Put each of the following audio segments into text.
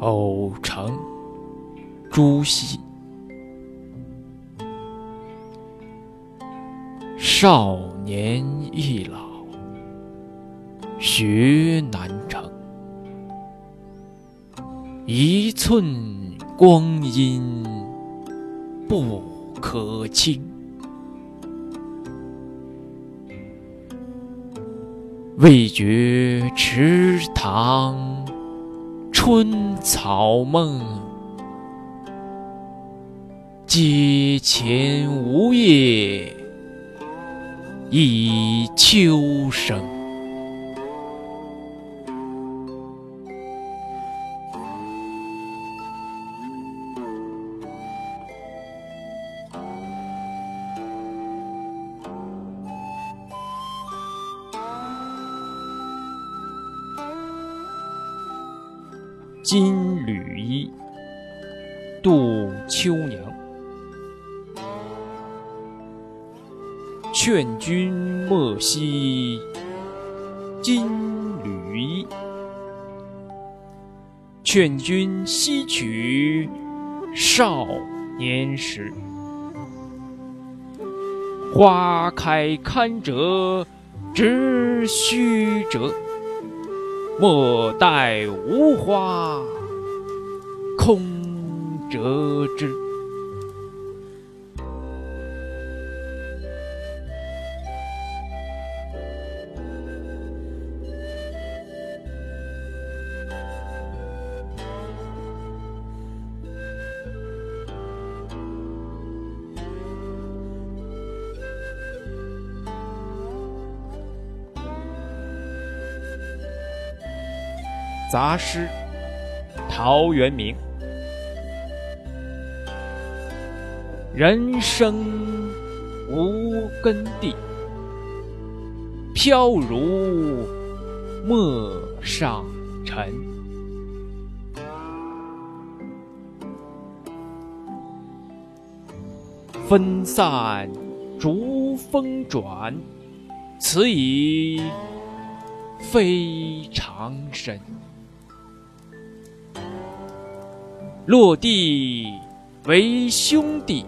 偶成朱熹。少年易老，学难成。一寸光阴不可轻。未觉池塘春草梦，阶前梧叶已秋声。金缕衣，杜秋娘。劝君莫惜金缕衣，劝君惜取少年时。花开堪折直须折。莫待无花空折枝。杂诗，陶渊明。人生无根蒂，飘如陌上尘。分散逐风转，此已非常身。落地为兄弟，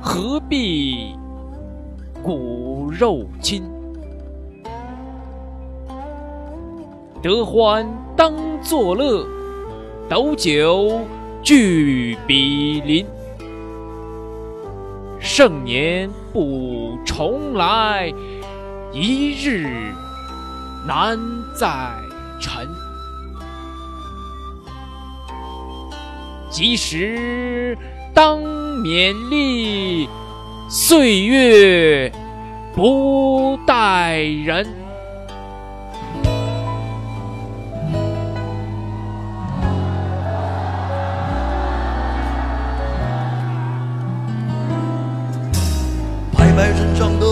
何必骨肉亲？得欢当作乐，斗酒俱比邻。盛年不重来，一日难再晨。及时当勉励，岁月不待人。拍拍身上的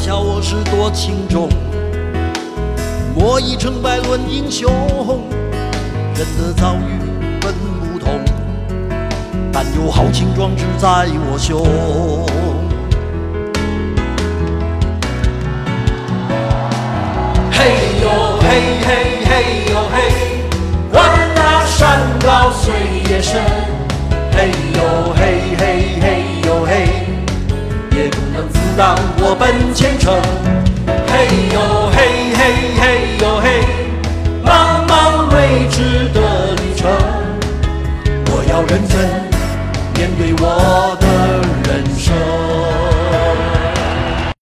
笑我是多情种，莫以成败论英雄。人的遭遇本不同，但有豪情壮志在我胸。嘿呦嘿嘿嘿呦嘿，管那山高水也深。嘿呦嘿嘿嘿呦嘿，也不能阻挡我奔前程。嘿呦嘿嘿嘿呦嘿，茫茫未知的旅程，我要认真面对我的。